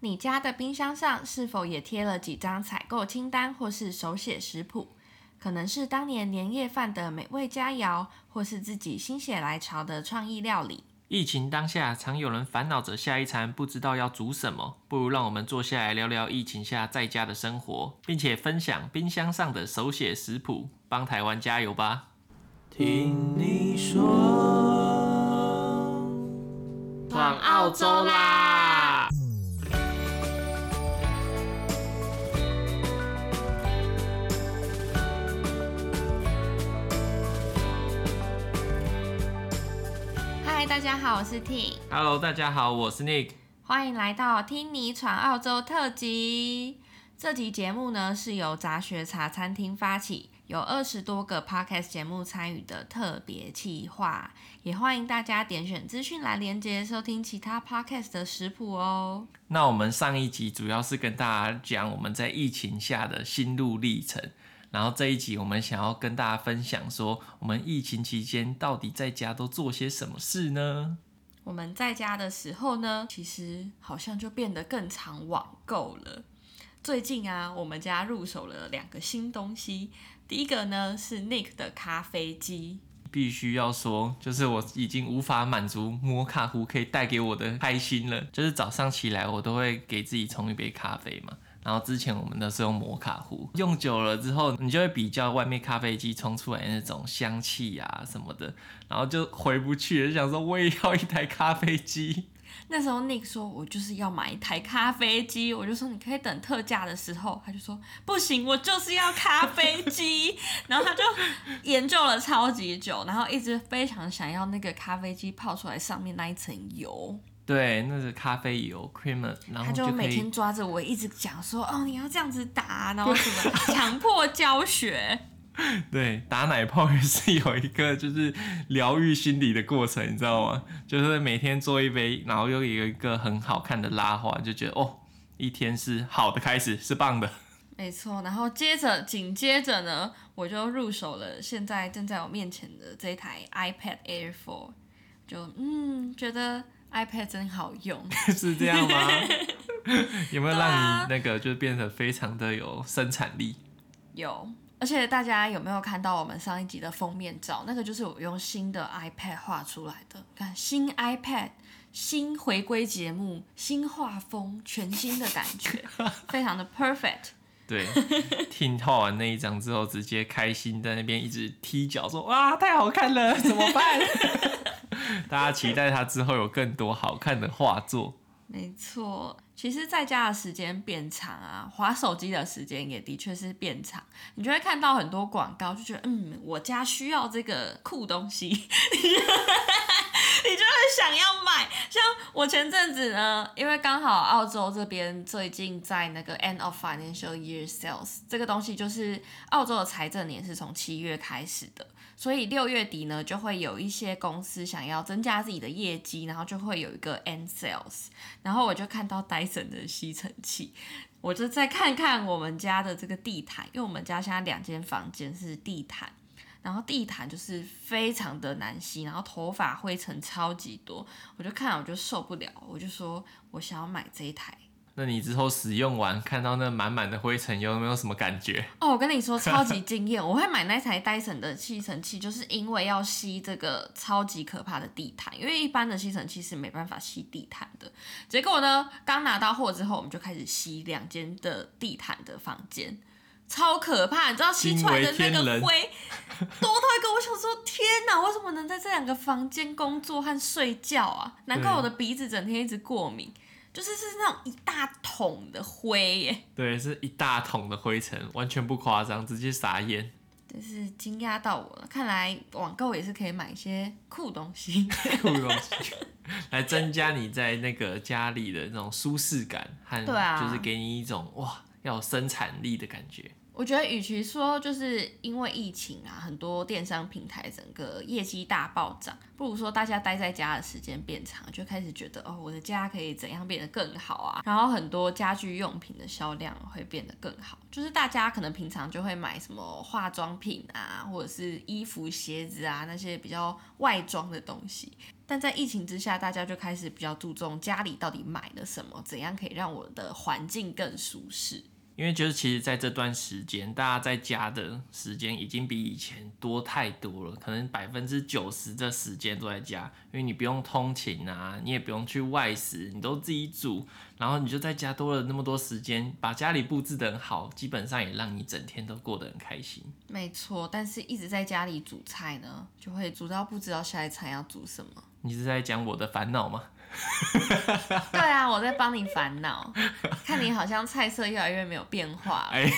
你家的冰箱上是否也贴了几张采购清单或是手写食谱？可能是当年年夜饭的美味佳肴，或是自己心血来潮的创意料理。疫情当下，常有人烦恼着下一餐不知道要煮什么，不如让我们坐下来聊聊疫情下在家的生活，并且分享冰箱上的手写食谱，帮台湾加油吧！听你说，往澳洲啦！大家好，我是 Ting。Hello，大家好，我是 Nick。欢迎来到听你闯澳洲特辑。这集节目呢，是由杂学茶餐厅发起。有二十多个 podcast 节目参与的特别企划，也欢迎大家点选资讯栏连接收听其他 podcast 的食谱哦。那我们上一集主要是跟大家讲我们在疫情下的心路历程，然后这一集我们想要跟大家分享说，我们疫情期间到底在家都做些什么事呢？我们在家的时候呢，其实好像就变得更常网购了。最近啊，我们家入手了两个新东西。第一个呢是 Nick 的咖啡机，必须要说，就是我已经无法满足摩卡壶可以带给我的开心了。就是早上起来，我都会给自己冲一杯咖啡嘛。然后之前我们都是用摩卡壶，用久了之后，你就会比较外面咖啡机冲出来那种香气啊什么的，然后就回不去了，就想说我也要一台咖啡机。那时候 Nick 说，我就是要买一台咖啡机，我就说你可以等特价的时候，他就说不行，我就是要咖啡机。然后他就研究了超级久，然后一直非常想要那个咖啡机泡出来上面那一层油。对，那是咖啡油 creamer，然后他就每天抓着我一直讲说，哦，你要这样子打，然后什么强迫教学。对，打奶泡也是有一个就是疗愈心理的过程，你知道吗？就是每天做一杯，然后又有一个很好看的拉花，就觉得哦，一天是好的开始，是棒的。没错，然后接着紧接着呢，我就入手了现在正在我面前的这台 iPad Air 4，就嗯，觉得 iPad 真好用，是这样吗？有没有让你那个就变得非常的有生产力？有。而且大家有没有看到我们上一集的封面照？那个就是我用新的 iPad 画出来的。看新 iPad，新回归节目，新画风，全新的感觉，非常的 perfect。对，听画完那一张之后，直接开心在那边一直踢脚，说哇，太好看了，怎么办？大家期待他之后有更多好看的画作。没错，其实在家的时间变长啊，划手机的时间也的确是变长。你就会看到很多广告，就觉得嗯，我家需要这个酷东西，你就会想要买。像我前阵子呢，因为刚好澳洲这边最近在那个 End of Financial Year Sales，这个东西就是澳洲的财政年是从七月开始的。所以六月底呢，就会有一些公司想要增加自己的业绩，然后就会有一个 end sales。然后我就看到 Dyson 的吸尘器，我就再看看我们家的这个地毯，因为我们家现在两间房间是地毯，然后地毯就是非常的难吸，然后头发灰尘超级多，我就看我就受不了，我就说我想要买这一台。那你之后使用完，看到那满满的灰尘，有没有什么感觉？哦，我跟你说，超级惊艳！我会买那台戴森的吸尘器，就是因为要吸这个超级可怕的地毯，因为一般的吸尘器是没办法吸地毯的。结果呢，刚拿到货之后，我们就开始吸两间的地毯的房间，超可怕！你知道吸出来的那个灰 多到一个，我想说，天哪，为什么能在这两个房间工作和睡觉啊？难怪我的鼻子整天一直过敏。就是是那种一大桶的灰耶，对，是一大桶的灰尘，完全不夸张，直接傻眼。就是惊讶到我了，看来网购也是可以买一些酷东西，酷东西来增加你在那个家里的那种舒适感和，就是给你一种哇，要有生产力的感觉。我觉得，与其说就是因为疫情啊，很多电商平台整个业绩大暴涨，不如说大家待在家的时间变长，就开始觉得哦，我的家可以怎样变得更好啊？然后很多家居用品的销量会变得更好，就是大家可能平常就会买什么化妆品啊，或者是衣服、鞋子啊那些比较外装的东西。但在疫情之下，大家就开始比较注重家里到底买了什么，怎样可以让我的环境更舒适。因为就是其实在这段时间，大家在家的时间已经比以前多太多了，可能百分之九十的时间都在家，因为你不用通勤啊，你也不用去外食，你都自己煮，然后你就在家多了那么多时间，把家里布置得很好，基本上也让你整天都过得很开心。没错，但是一直在家里煮菜呢，就会煮到不知道下一餐要煮什么。你是在讲我的烦恼吗？对啊，我在帮你烦恼，看你好像菜色越来越没有变化。哎，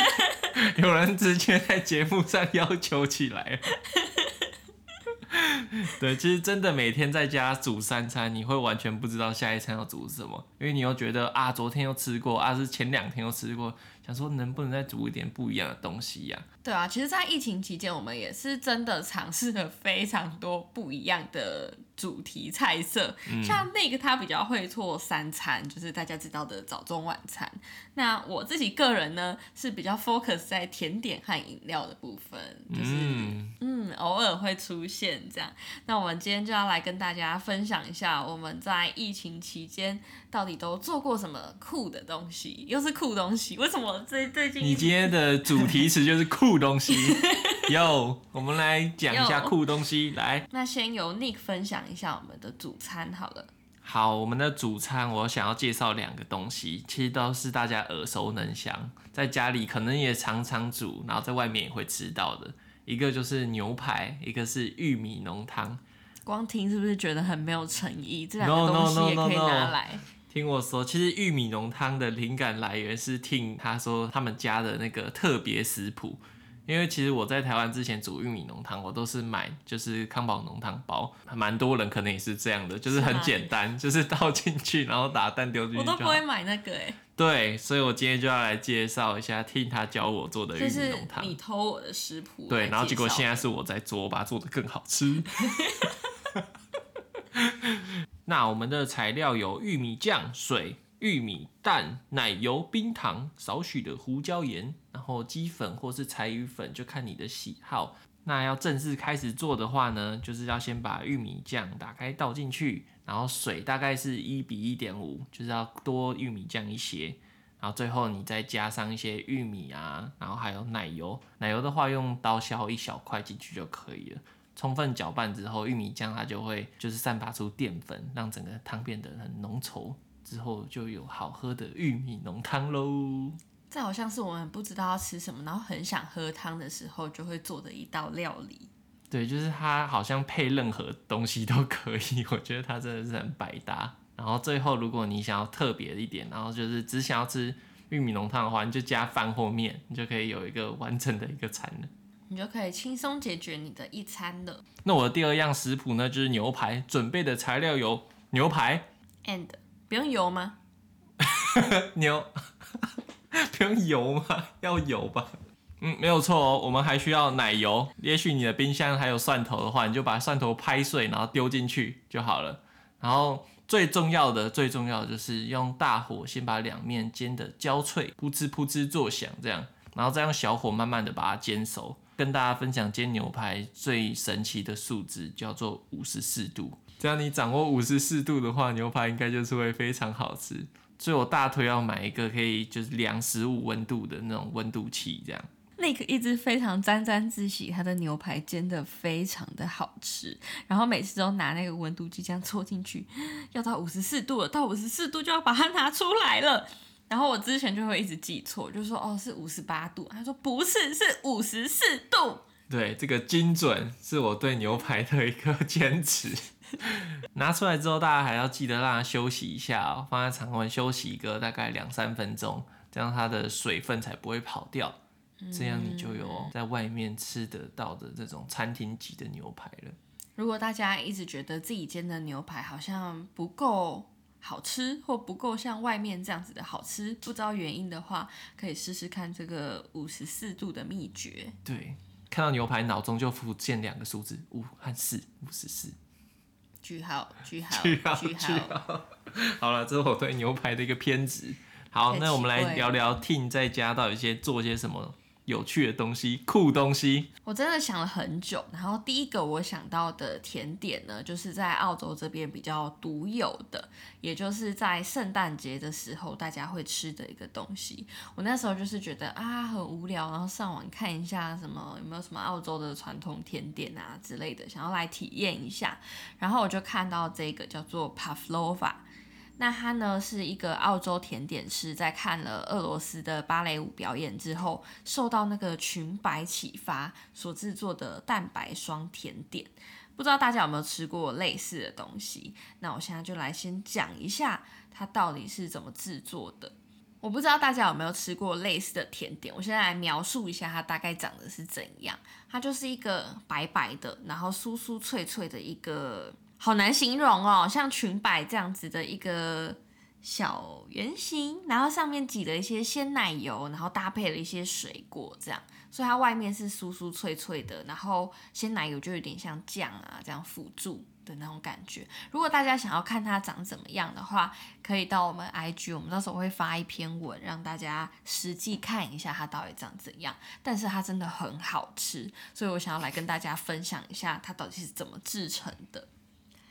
有人直接在节目上要求起来。对，其实真的每天在家煮三餐，你会完全不知道下一餐要煮什么，因为你又觉得啊，昨天又吃过，啊是前两天又吃过，想说能不能再煮一点不一样的东西呀？对啊，其实，在疫情期间，我们也是真的尝试了非常多不一样的主题菜色。嗯、像那个他比较会做三餐，就是大家知道的早中晚餐。那我自己个人呢，是比较 focus 在甜点和饮料的部分，就是嗯，嗯，偶尔会出现这样。那我们今天就要来跟大家分享一下，我们在疫情期间到底都做过什么酷的东西，又是酷东西。为什么最最近？你今天的主题词就是酷。东西，有，我们来讲一下酷东西。来，那先由 Nick 分享一下我们的主餐好了。好，我们的主餐我想要介绍两个东西，其实都是大家耳熟能详，在家里可能也常常煮，然后在外面也会吃到的。一个就是牛排，一个是玉米浓汤。光听是不是觉得很没有诚意？这两个东西也可以拿来。No, no, no, no, no. 听我说，其实玉米浓汤的灵感来源是听他说他们家的那个特别食谱。因为其实我在台湾之前煮玉米浓汤，我都是买就是康宝浓汤包，蛮多人可能也是这样的，就是很简单，是就是倒进去，然后打蛋丢进去。我都不会买那个哎。对，所以我今天就要来介绍一下，听他教我做的玉米浓汤。你偷我的食谱。对，然后结果现在是我在做，我把它做的更好吃。那我们的材料有玉米酱、水。玉米、蛋、奶油、冰糖、少许的胡椒盐，然后鸡粉或是柴鱼粉，就看你的喜好。那要正式开始做的话呢，就是要先把玉米酱打开倒进去，然后水大概是一比一点五，就是要多玉米酱一些。然后最后你再加上一些玉米啊，然后还有奶油。奶油的话用刀削一小块进去就可以了。充分搅拌之后，玉米浆它就会就是散发出淀粉，让整个汤变得很浓稠。之后就有好喝的玉米浓汤喽。这好像是我们不知道要吃什么，然后很想喝汤的时候就会做的一道料理。对，就是它好像配任何东西都可以，我觉得它真的是很百搭。然后最后如果你想要特别一点，然后就是只想要吃玉米浓汤的话，你就加饭或面，你就可以有一个完整的一个餐了。你就可以轻松解决你的一餐了。那我的第二样食谱呢，就是牛排。准备的材料有牛排，and 不用油吗？牛 不用油吗？要油吧。嗯，没有错哦。我们还需要奶油。也许你的冰箱还有蒜头的话，你就把蒜头拍碎，然后丢进去就好了。然后最重要的、最重要的就是用大火先把两面煎得焦脆，噗哧噗哧作响，这样，然后再用小火慢慢的把它煎熟。跟大家分享煎牛排最神奇的数字，叫做五十四度。只要你掌握五十四度的话，牛排应该就是会非常好吃。所以我大推要买一个可以就是量食物温度的那种温度器，这样。Nick 一直非常沾沾自喜，他的牛排煎得非常的好吃，然后每次都拿那个温度计这样戳进去，要到五十四度了，到五十四度就要把它拿出来了。然后我之前就会一直记错，就说哦是五十八度，他说不是，是五十四度。对，这个精准是我对牛排的一个坚持。拿出来之后，大家还要记得让它休息一下哦，放在常温休息一个大概两三分钟，这样它的水分才不会跑掉。这样你就有在外面吃得到的这种餐厅级的牛排了。如果大家一直觉得自己煎的牛排好像不够好吃，或不够像外面这样子的好吃，不知道原因的话，可以试试看这个五十四度的秘诀。对，看到牛排脑中就浮现两个数字五和四，五十四。句号，句号，句号，句号。好了，这是我对牛排的一个偏执。好，那我们来聊聊 Ting 在家到底些做些什么有趣的东西、酷东西。我真的想了很久，然后第一个我想到的甜点呢，就是在澳洲这边比较独有的，也就是在圣诞节的时候大家会吃的一个东西。我那时候就是觉得啊很无聊，然后上网看一下什么有没有什么澳洲的传统甜点啊之类的，想要来体验一下。然后我就看到这个叫做 Pavlova。那他呢是一个澳洲甜点师，在看了俄罗斯的芭蕾舞表演之后，受到那个裙摆启发所制作的蛋白霜甜点。不知道大家有没有吃过类似的东西？那我现在就来先讲一下它到底是怎么制作的。我不知道大家有没有吃过类似的甜点，我现在来描述一下它大概长得是怎样。它就是一个白白的，然后酥酥脆脆的一个。好难形容哦，像裙摆这样子的一个小圆形，然后上面挤了一些鲜奶油，然后搭配了一些水果，这样，所以它外面是酥酥脆脆的，然后鲜奶油就有点像酱啊这样辅助的那种感觉。如果大家想要看它长怎么样的话，可以到我们 IG，我们到时候会发一篇文让大家实际看一下它到底长怎样。但是它真的很好吃，所以我想要来跟大家分享一下它到底是怎么制成的。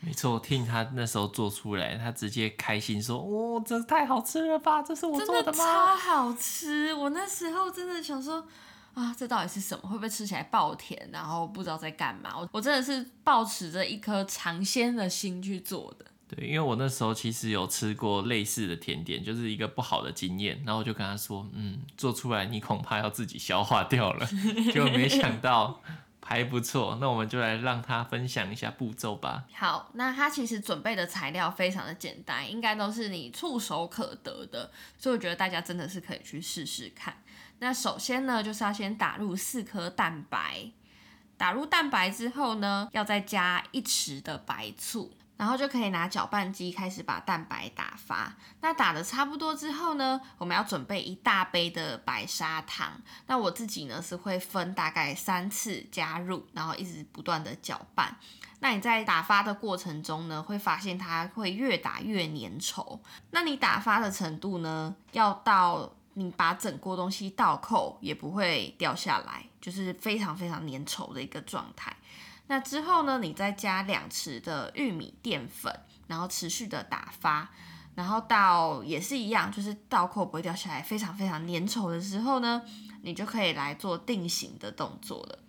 没错，听他那时候做出来，他直接开心说：“哦，这太好吃了吧！这是我做的吗？”真的超好吃！我那时候真的想说，啊，这到底是什么？会不会吃起来爆甜？然后不知道在干嘛？我我真的是抱持着一颗尝鲜的心去做的。对，因为我那时候其实有吃过类似的甜点，就是一个不好的经验。然后我就跟他说：“嗯，做出来你恐怕要自己消化掉了。”结果没想到。还不错，那我们就来让他分享一下步骤吧。好，那他其实准备的材料非常的简单，应该都是你触手可得的，所以我觉得大家真的是可以去试试看。那首先呢，就是要先打入四颗蛋白，打入蛋白之后呢，要再加一匙的白醋。然后就可以拿搅拌机开始把蛋白打发。那打的差不多之后呢，我们要准备一大杯的白砂糖。那我自己呢是会分大概三次加入，然后一直不断的搅拌。那你在打发的过程中呢，会发现它会越打越粘稠。那你打发的程度呢，要到你把整锅东西倒扣也不会掉下来，就是非常非常粘稠的一个状态。那之后呢，你再加两匙的玉米淀粉，然后持续的打发，然后到也是一样，就是倒扣不会掉下来，非常非常粘稠的时候呢，你就可以来做定型的动作了。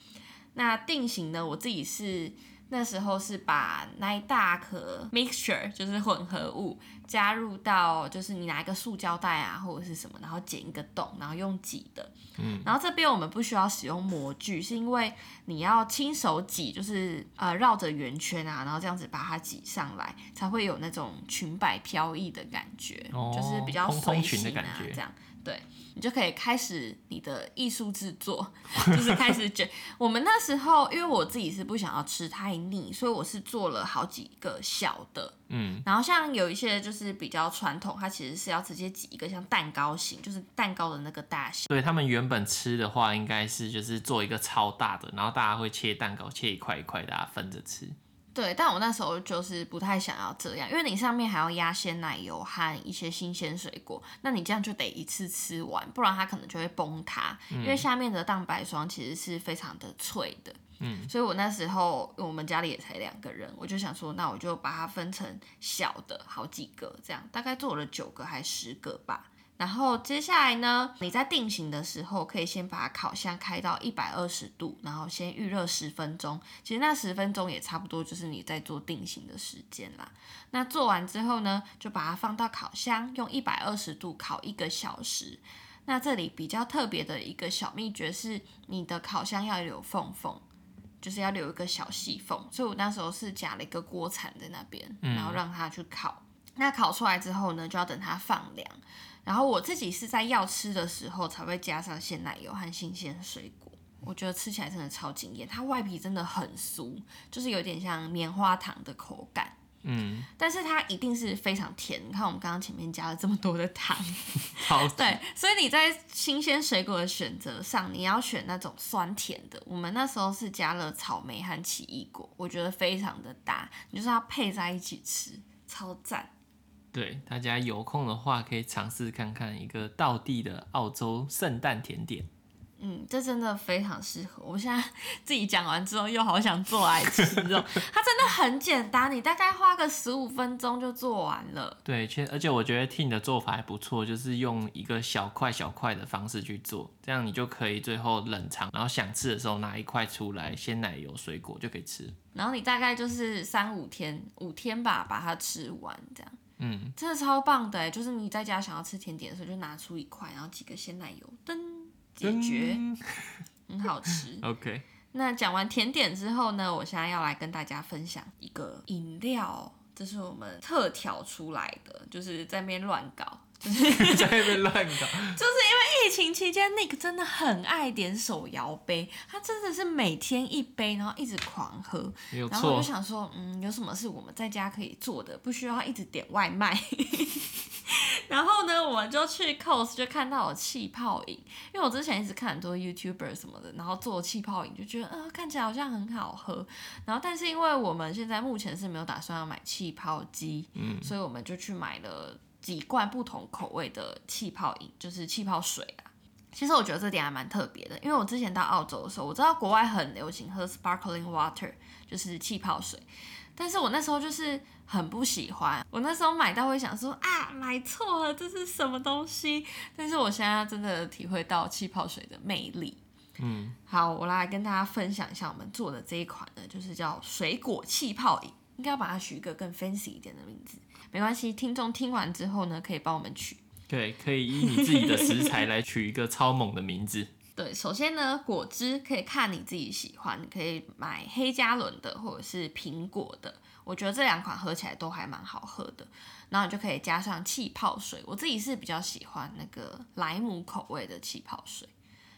那定型呢，我自己是。那时候是把那一大颗 mixture，就是混合物，加入到就是你拿一个塑胶袋啊或者是什么，然后剪一个洞，然后用挤的。嗯，然后这边我们不需要使用模具，是因为你要亲手挤，就是呃绕着圆圈啊，然后这样子把它挤上来，才会有那种裙摆飘逸的感觉，哦、就是比较随性的感觉，这样对。你就可以开始你的艺术制作，就是开始卷。我们那时候，因为我自己是不想要吃太腻，所以我是做了好几个小的。嗯，然后像有一些就是比较传统，它其实是要直接挤一个像蛋糕型，就是蛋糕的那个大小。对，他们原本吃的话，应该是就是做一个超大的，然后大家会切蛋糕，切一块一块，大家分着吃。对，但我那时候就是不太想要这样，因为你上面还要压鲜奶油和一些新鲜水果，那你这样就得一次吃完，不然它可能就会崩塌。嗯、因为下面的蛋白霜其实是非常的脆的，嗯，所以我那时候我们家里也才两个人，我就想说，那我就把它分成小的好几个，这样大概做了九个还十个吧。然后接下来呢，你在定型的时候，可以先把烤箱开到一百二十度，然后先预热十分钟。其实那十分钟也差不多就是你在做定型的时间啦。那做完之后呢，就把它放到烤箱，用一百二十度烤一个小时。那这里比较特别的一个小秘诀是，你的烤箱要有缝缝，就是要留一个小细缝。所以我那时候是夹了一个锅铲在那边，然后让它去烤。嗯、那烤出来之后呢，就要等它放凉。然后我自己是在要吃的时候才会加上鲜奶油和新鲜水果，我觉得吃起来真的超惊艳。它外皮真的很酥，就是有点像棉花糖的口感，嗯，但是它一定是非常甜。你看我们刚刚前面加了这么多的糖，好，对，所以你在新鲜水果的选择上，你要选那种酸甜的。我们那时候是加了草莓和奇异果，我觉得非常的搭，你就是要配在一起吃，超赞。对，大家有空的话可以尝试看看一个道地的澳洲圣诞甜点。嗯，这真的非常适合。我现在 自己讲完之后，又好想做来吃肉。它真的很简单，你大概花个十五分钟就做完了。对，其实而且我觉得 Ting 的做法还不错，就是用一个小块小块的方式去做，这样你就可以最后冷藏，然后想吃的时候拿一块出来，鲜奶油水果就可以吃。然后你大概就是三五天，五天吧，把它吃完这样。嗯，真的超棒的，就是你在家想要吃甜点的时候，就拿出一块，然后几个鲜奶油，噔。解决，很好吃。OK，那讲完甜点之后呢，我现在要来跟大家分享一个饮料，这是我们特调出来的，就是在那边乱搞，就 是在那边乱搞，就是因为疫情期间，Nick 真的很爱点手摇杯，他真的是每天一杯，然后一直狂喝。然后我就想说，嗯，有什么是我们在家可以做的，不需要一直点外卖。然后呢，我们就去 COS 就看到有气泡饮，因为我之前一直看很多 YouTuber 什么的，然后做气泡饮就觉得，呃，看起来好像很好喝。然后，但是因为我们现在目前是没有打算要买气泡机，嗯，所以我们就去买了几罐不同口味的气泡饮，就是气泡水啊。其实我觉得这点还蛮特别的，因为我之前到澳洲的时候，我知道国外很流行喝 sparkling water，就是气泡水。但是我那时候就是很不喜欢，我那时候买到会想说啊，买错了，这是什么东西？但是我现在真的体会到气泡水的魅力。嗯，好，我来跟大家分享一下我们做的这一款呢，就是叫水果气泡饮，应该要把它取一个更 fancy 一点的名字。没关系，听众听完之后呢，可以帮我们取。对，可以依你自己的食材来取一个超猛的名字。对，首先呢，果汁可以看你自己喜欢，你可以买黑加仑的或者是苹果的，我觉得这两款喝起来都还蛮好喝的。然后你就可以加上气泡水，我自己是比较喜欢那个莱姆口味的气泡水，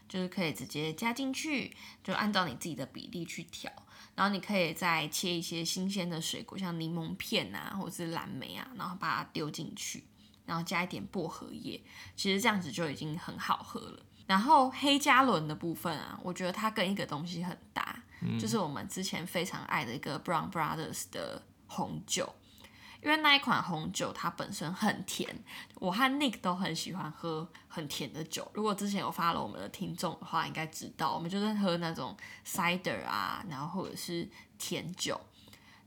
就是可以直接加进去，就按照你自己的比例去调。然后你可以再切一些新鲜的水果，像柠檬片啊，或者是蓝莓啊，然后把它丢进去，然后加一点薄荷叶，其实这样子就已经很好喝了。然后黑加仑的部分啊，我觉得它跟一个东西很搭，嗯、就是我们之前非常爱的一个 Brown Brothers 的红酒，因为那一款红酒它本身很甜，我和 Nick 都很喜欢喝很甜的酒。如果之前有 follow 我们的听众的话，应该知道我们就是喝那种 cider 啊，然后或者是甜酒。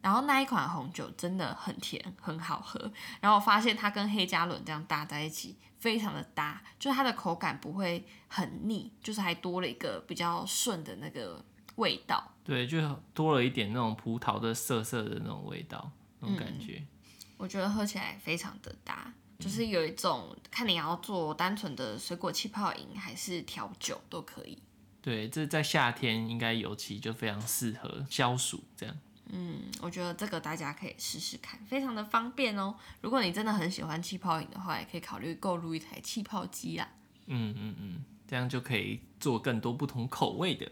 然后那一款红酒真的很甜，很好喝。然后我发现它跟黑加仑这样搭在一起。非常的搭，就是它的口感不会很腻，就是还多了一个比较顺的那个味道。对，就多了一点那种葡萄的涩涩的那种味道，那种感觉。嗯，我觉得喝起来非常的搭，就是有一种看你要做单纯的水果气泡饮还是调酒都可以。对，这在夏天应该尤其就非常适合消暑这样。嗯，我觉得这个大家可以试试看，非常的方便哦。如果你真的很喜欢气泡饮的话，也可以考虑购入一台气泡机啦。嗯嗯嗯，这样就可以做更多不同口味的。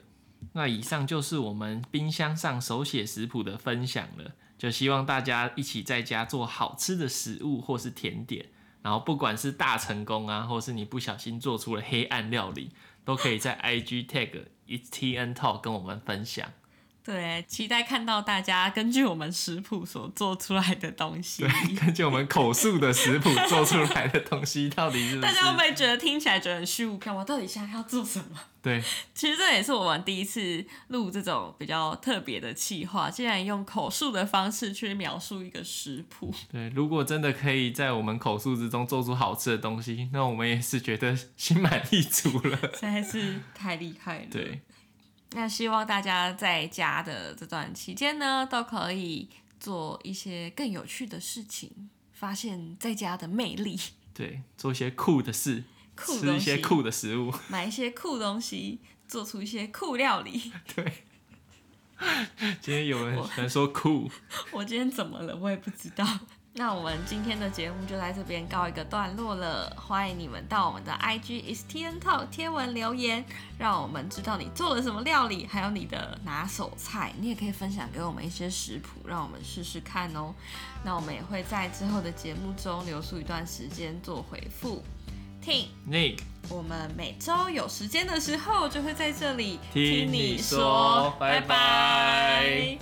那以上就是我们冰箱上手写食谱的分享了，就希望大家一起在家做好吃的食物或是甜点，然后不管是大成功啊，或是你不小心做出了黑暗料理，都可以在 IG tag It's TN Talk 跟我们分享。对，期待看到大家根据我们食谱所做出来的东西。对，根据我们口述的食谱做出来的东西，到底是，是？大家会不会觉得听起来觉得很虚无缥缈？我到底现在要做什么？对，其实这也是我们第一次录这种比较特别的企划，竟然用口述的方式去描述一个食谱。对，如果真的可以在我们口述之中做出好吃的东西，那我们也是觉得心满意足了。实在是太厉害了。对。那希望大家在家的这段期间呢，都可以做一些更有趣的事情，发现在家的魅力。对，做一些酷的事，酷吃一些酷的食物，买一些酷东西，做出一些酷料理。对。今天有人喜欢说酷，我今天怎么了？我也不知道。那我们今天的节目就在这边告一个段落了。欢迎你们到我们的 IG It's TN Talk 贴文留言，让我们知道你做了什么料理，还有你的拿手菜。你也可以分享给我们一些食谱，让我们试试看哦。那我们也会在之后的节目中留出一段时间做回复。Tin Nick，我们每周有时间的时候就会在这里听你说，拜拜。